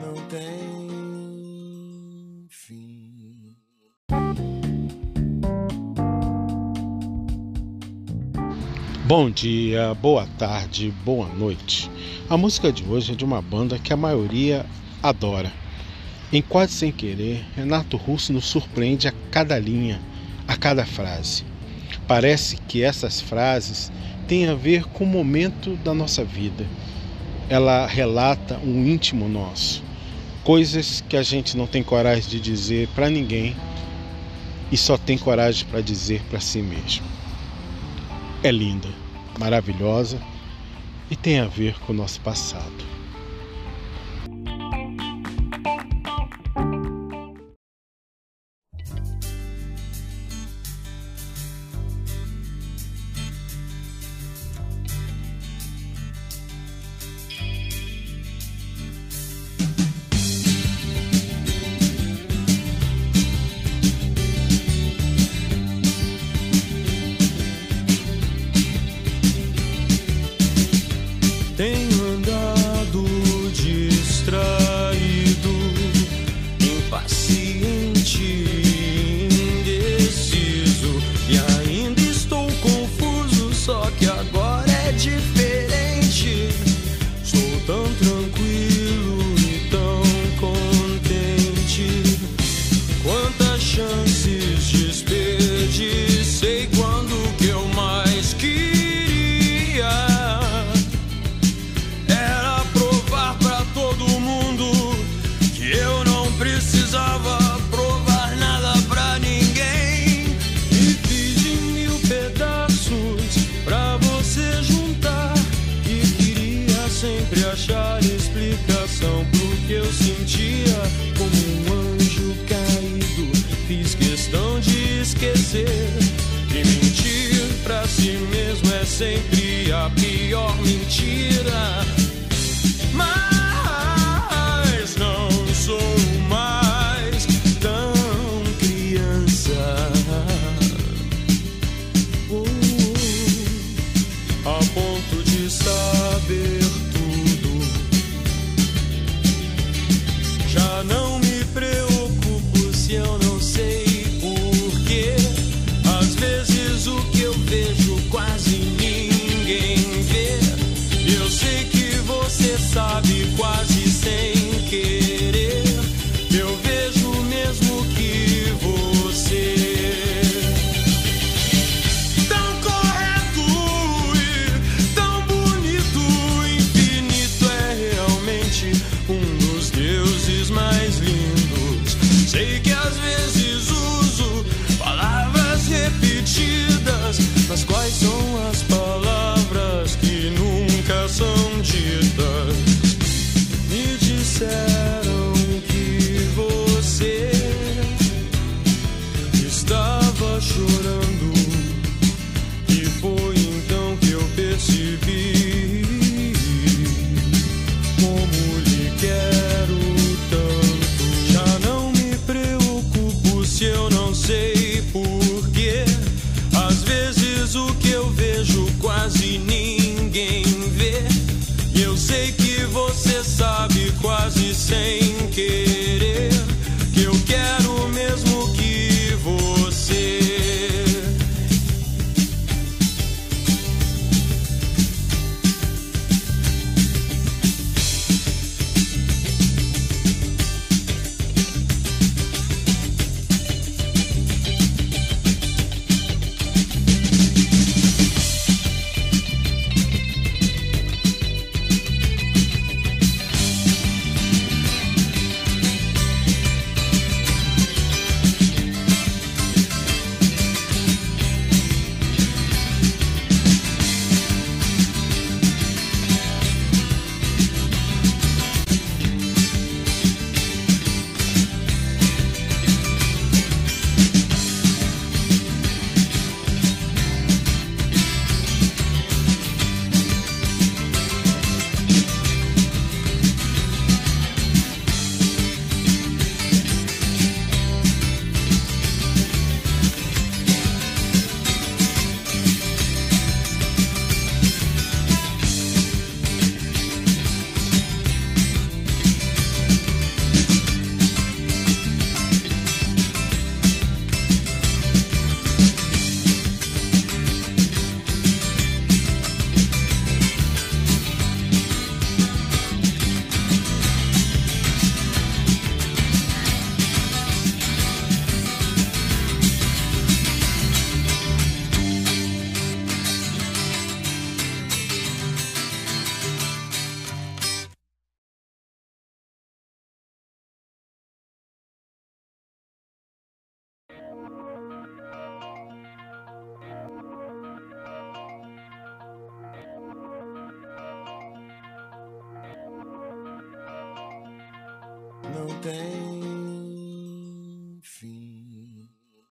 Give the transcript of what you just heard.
não tem fim. Bom dia, boa tarde, boa noite. A música de hoje é de uma banda que a maioria adora. Em Quase Sem Querer, Renato Russo nos surpreende a cada linha, a cada frase. Parece que essas frases têm a ver com o momento da nossa vida. Ela relata um íntimo nosso, coisas que a gente não tem coragem de dizer para ninguém e só tem coragem para dizer para si mesmo. É linda, maravilhosa e tem a ver com o nosso passado. Questão de esquecer. E mentir pra si mesmo é sempre a pior mentira. Não tem